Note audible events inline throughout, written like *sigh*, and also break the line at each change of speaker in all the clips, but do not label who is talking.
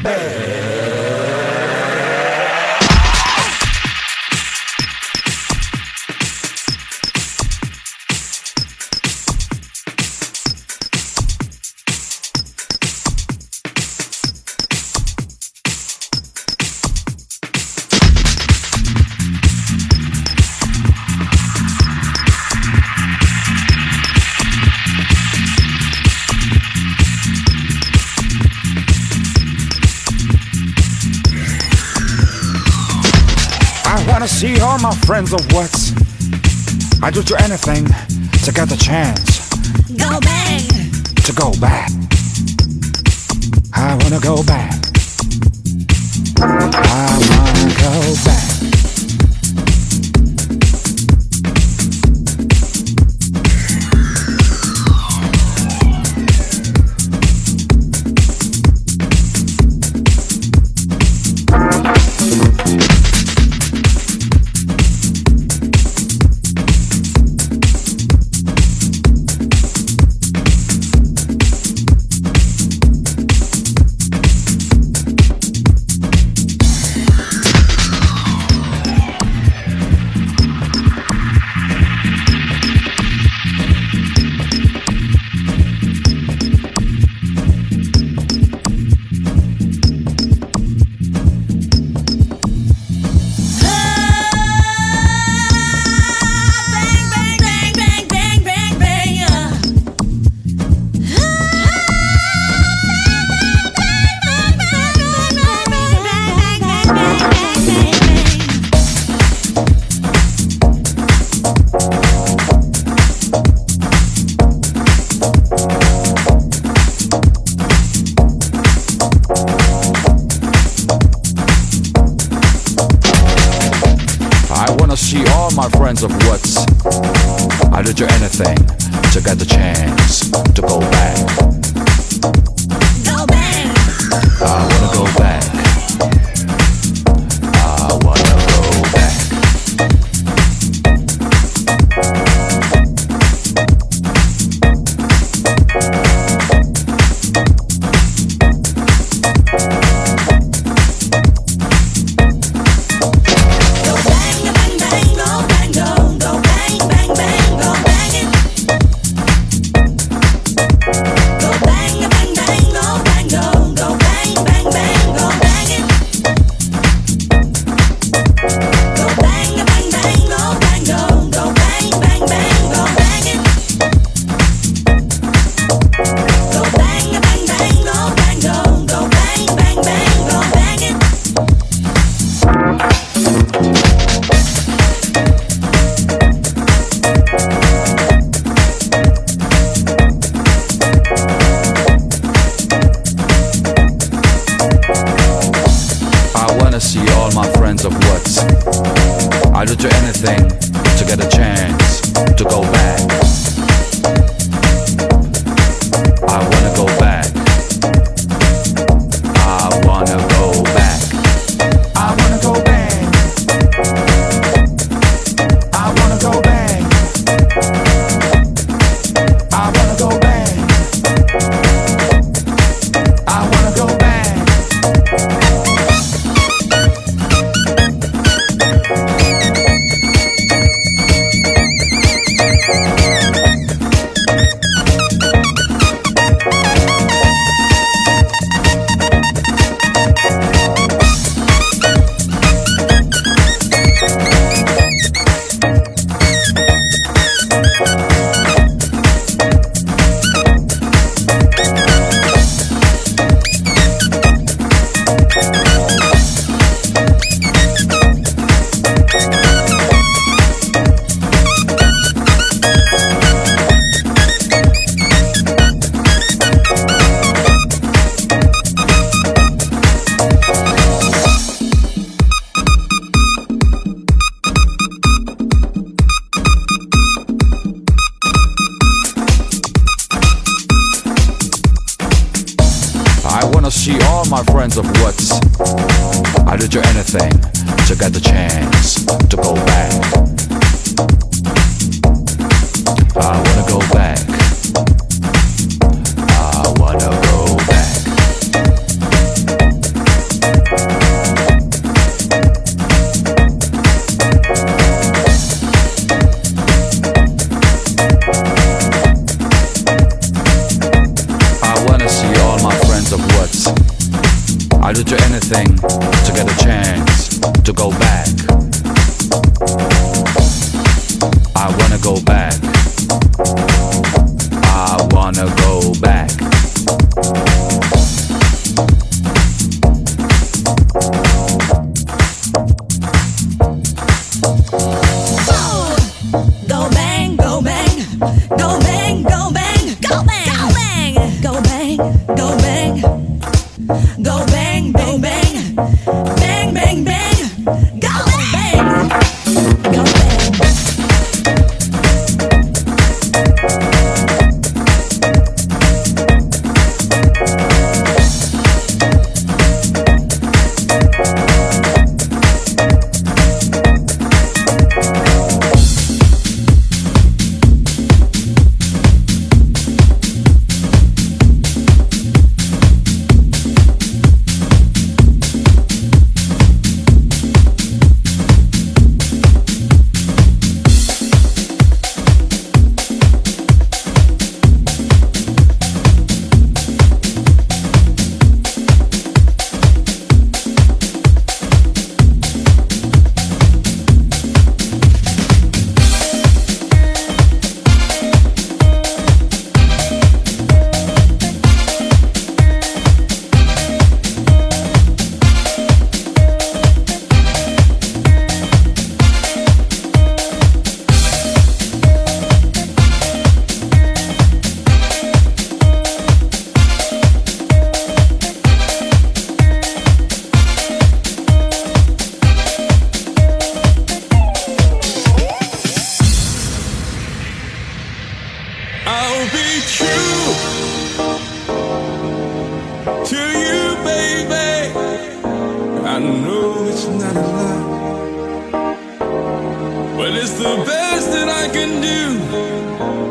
Bad. My friends of what? I would do anything to get the chance.
Go back.
To go back. I wanna go back. I wanna go back. of what
It's the best that I can do.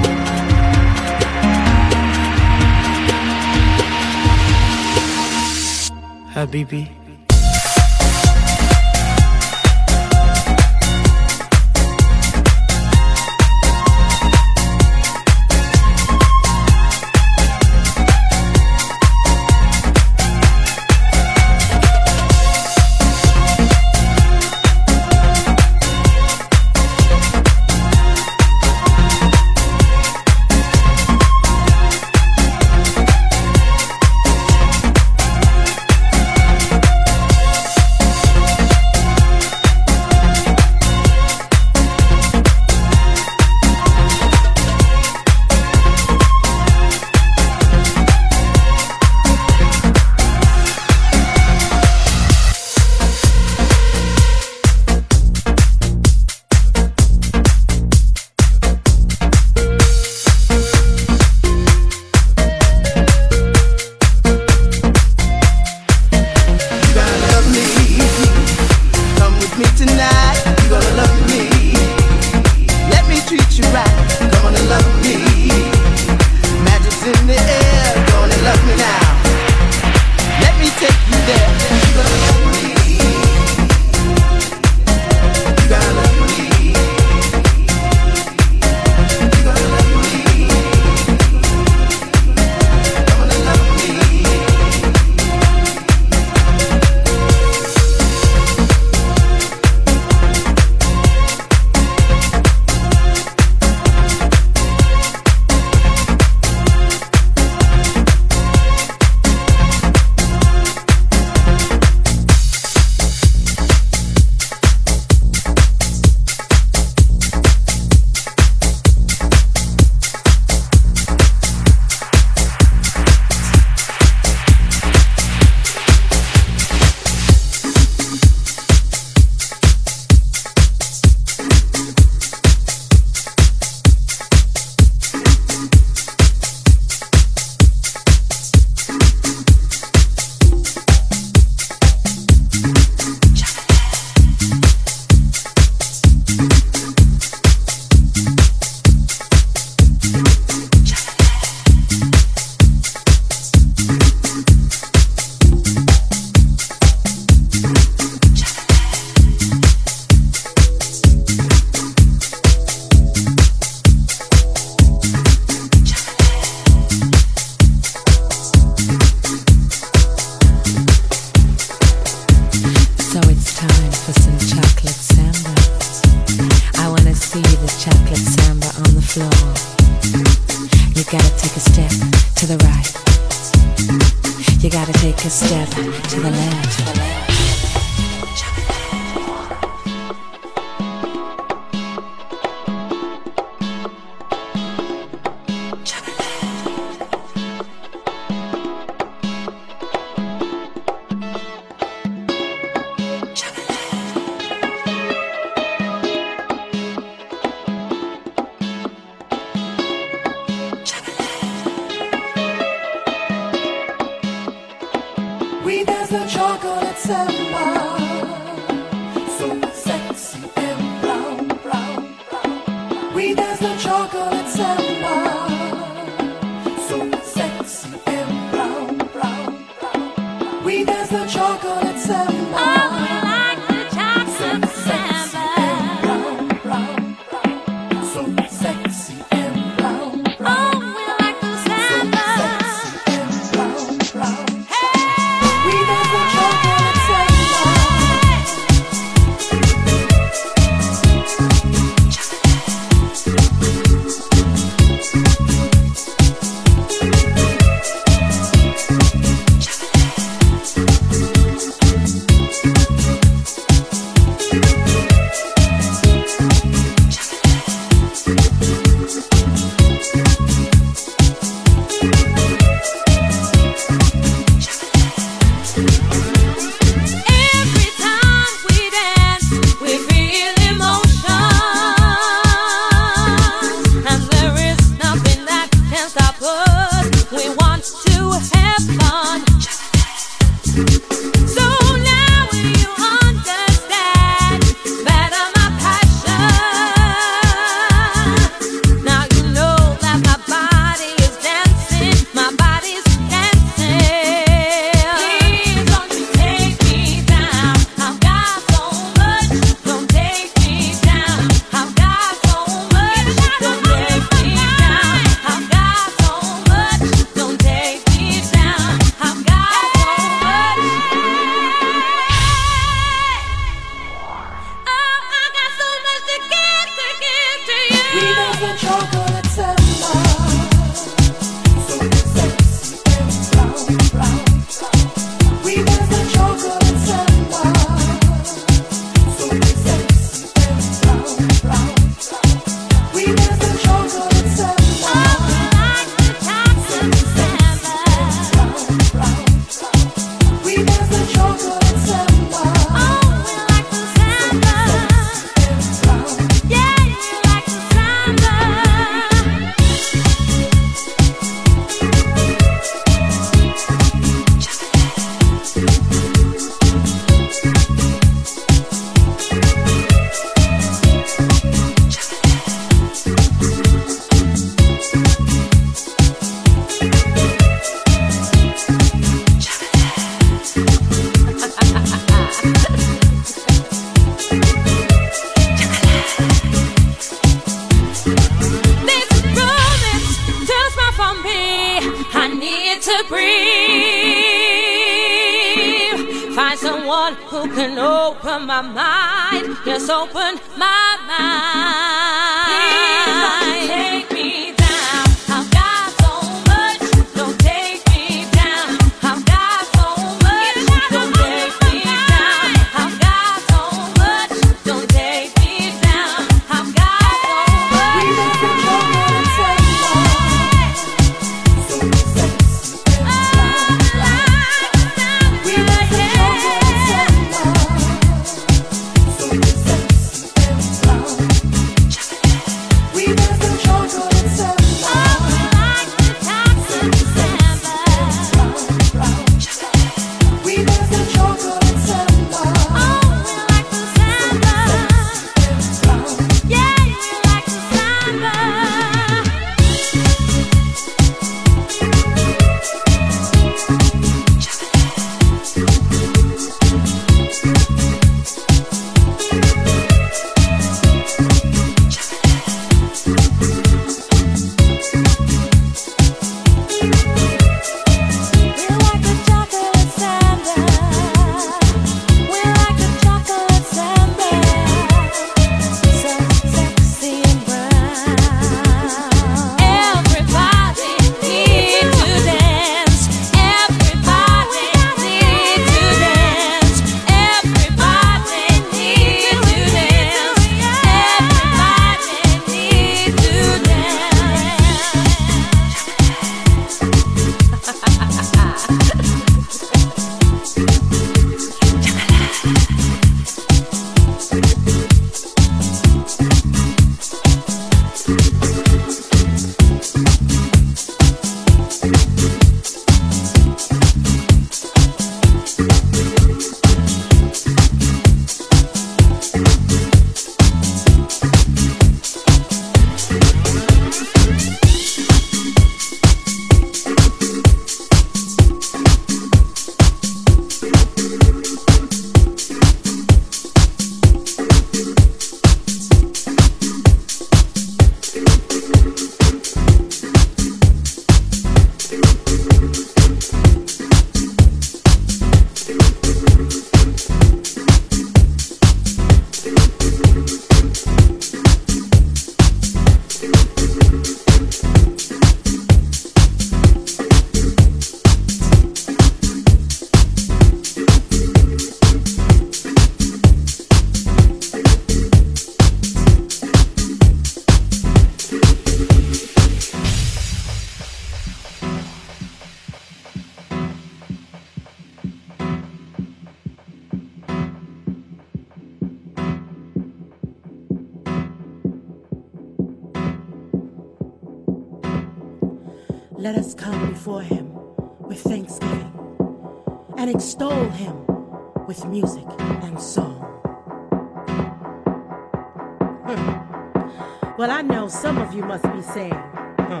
you must be saying. Huh.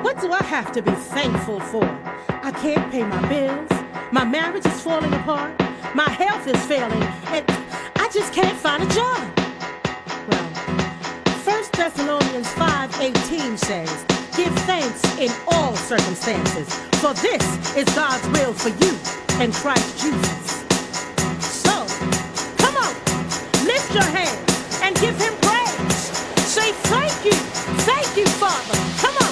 What do I have to be thankful for? I can't pay my bills, my marriage is falling apart, my health is failing, and I just can't find a job. Well, 1 Thessalonians 5:18 says, "Give thanks in all circumstances, for this is God's will for you in Christ Jesus." So, come on, lift your hands and give him praise. Say thank you. Thank you, Father. Come on.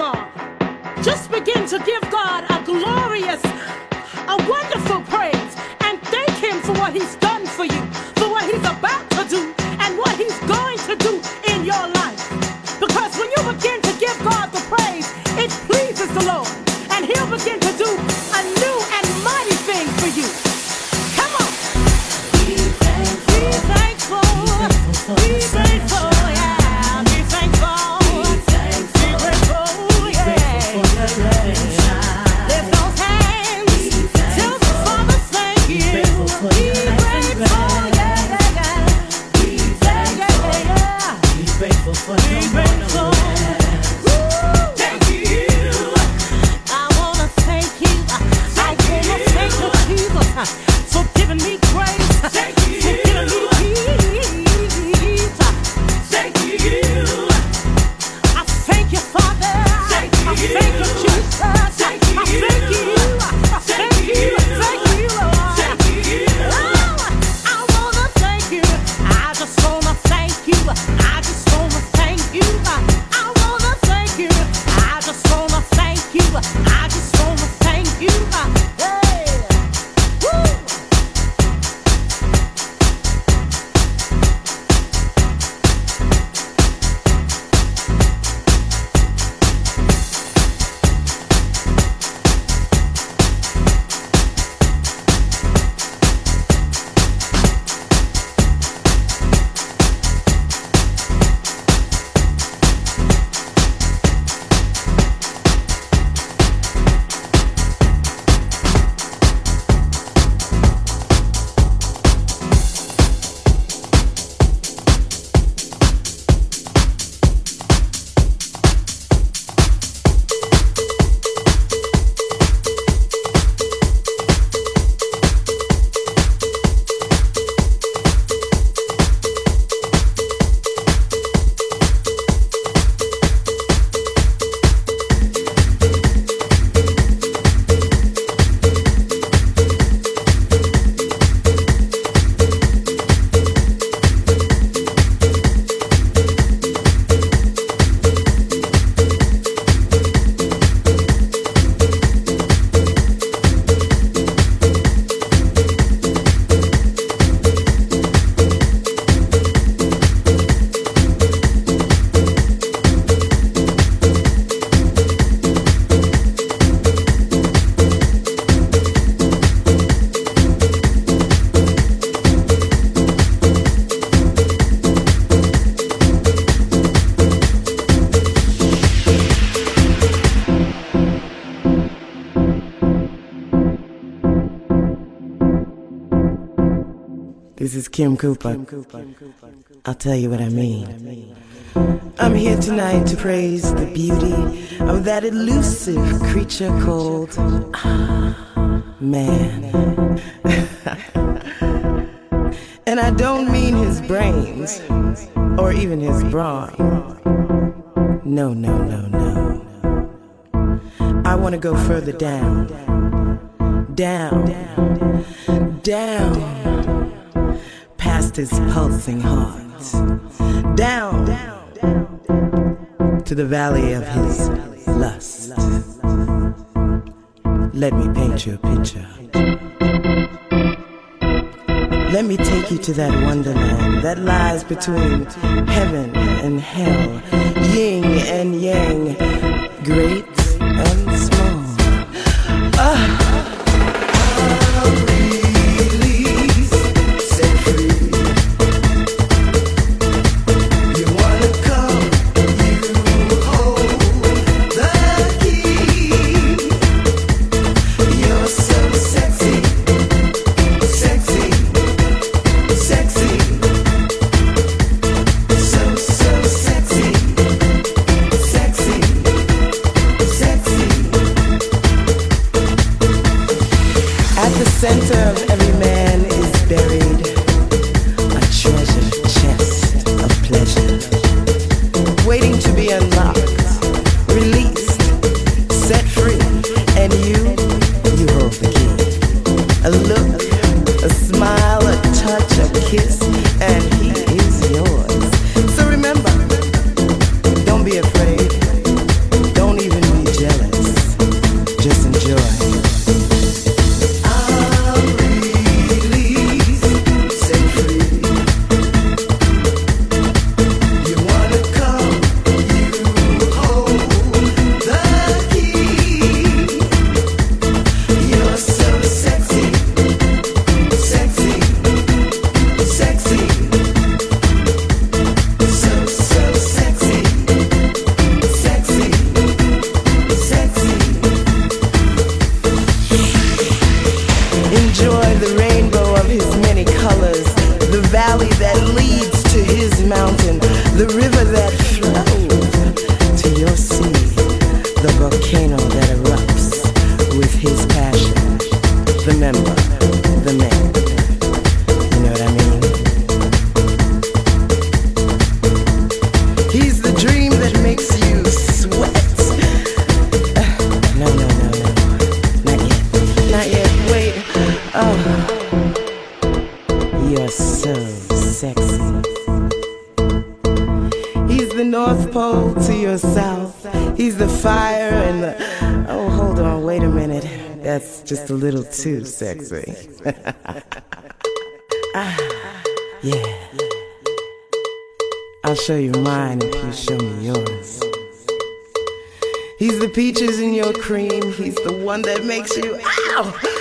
are, just begin to give God a glorious, a wonderful praise and thank Him for what He's done for you, for what He's
Kim Cooper. I'll tell you what I mean. I'm here tonight to praise the beauty of that elusive creature called ah, man. *laughs* and I don't mean his brains or even his brawn. No, no, no, no. I want to go further down. Down. Down his pulsing heart down to the valley of his lust. Let me paint you a picture. Let me take you to that wonderland that lies between heaven and hell, yin and yang, great sexy. ah, *laughs* yeah. I'll show you mine if you show me yours. He's the peaches in your cream. He's the one that makes you ow.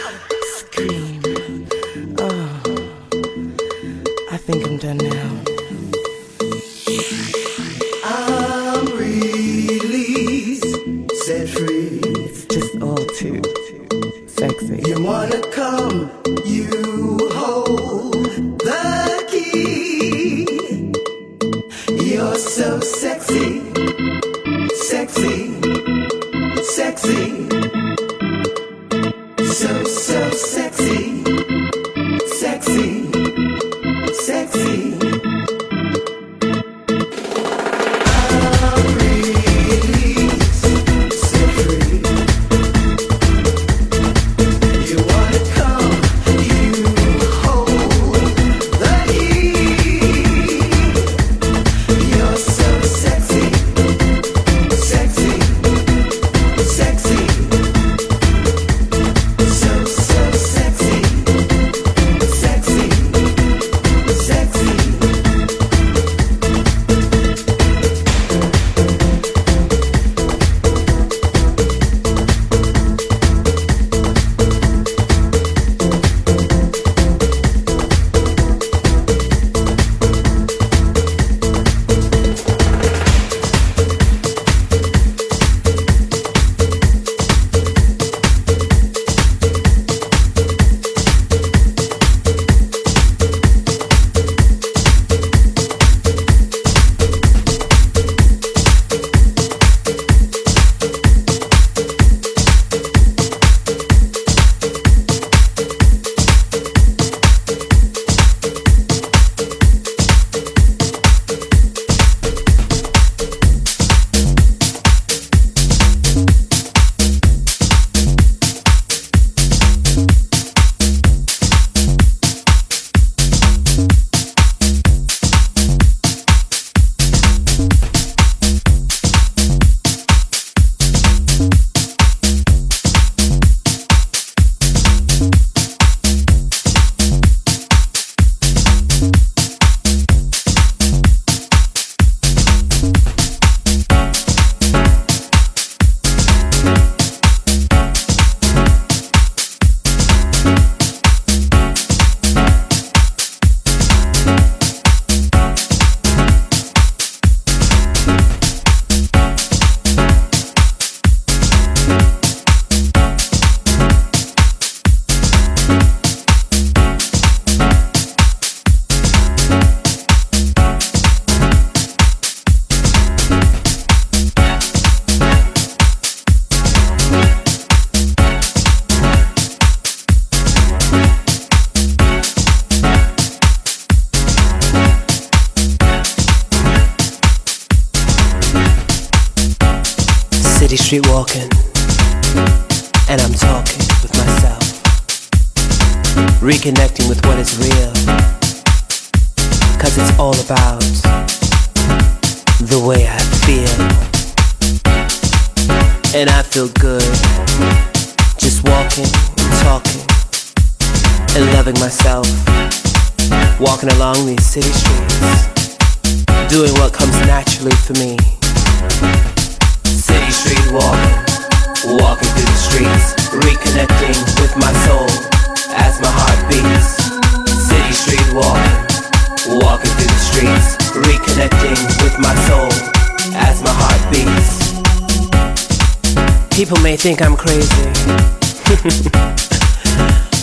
think I'm crazy. *laughs*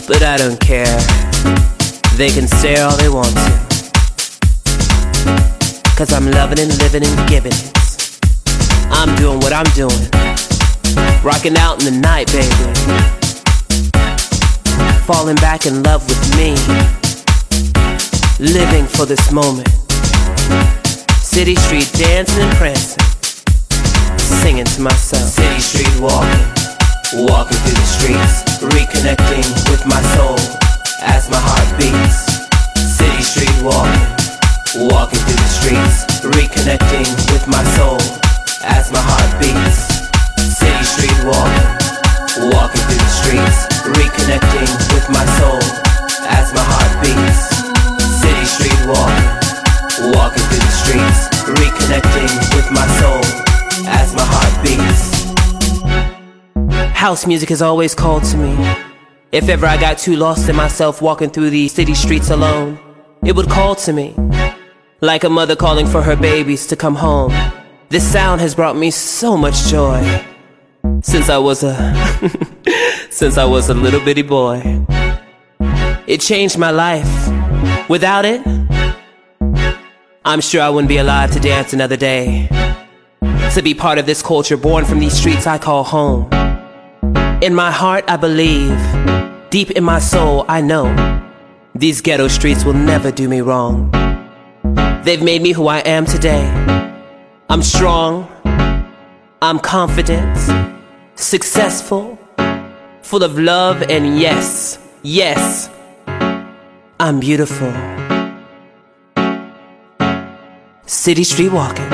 but I don't care. They can say all they want to. Cause I'm loving and living and giving it. I'm doing what I'm doing. Rocking out in the night, baby. Falling back in love with me. Living for this moment. City street dancing and prancing Singing to myself. City street walking. Walking through the streets. Reconnecting with my soul as my heart beats. City street walking. Walking through the streets. Reconnecting with my soul as my heart beats. City street walking. Walking through the streets. Reconnecting with my soul as my heart beats. City street walking. Walking through the streets. Reconnecting with my soul as my heart beats. House music has always called to me. If ever I got too lost in myself walking through the city streets alone, it would call to me. Like a mother calling for her babies to come home. This sound has brought me so much joy. Since I was a *laughs* since I was a little bitty boy. It changed my life. Without it, I'm sure I wouldn't be alive to dance another day. To be part of this culture born from these streets I call home. In my heart, I believe. Deep in my soul, I know. These ghetto streets will never do me wrong. They've made me who I am today. I'm strong. I'm confident. Successful. Full of love, and yes, yes, I'm beautiful. City street walking.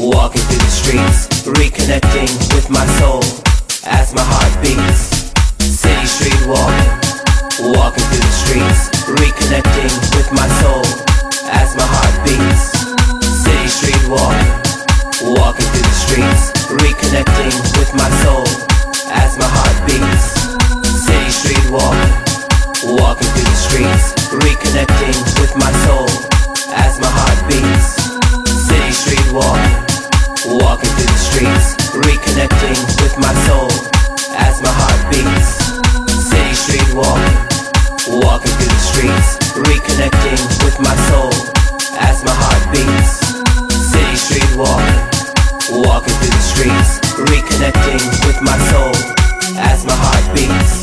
Walking through the streets, reconnecting with my soul as my heart beats. City street walking, walking through the streets, reconnecting with my soul as my heart beats. City street walking, walking through the streets, reconnecting with my soul as my heart beats. City street walking, walking through the streets, reconnecting with my soul as my heart beats. City street walking. Walking through the streets, reconnecting with my soul as my heart beats. City street walking, walking through the streets, reconnecting with my soul as my heart beats. City street walking, walking through the streets, reconnecting with my soul as my heart beats.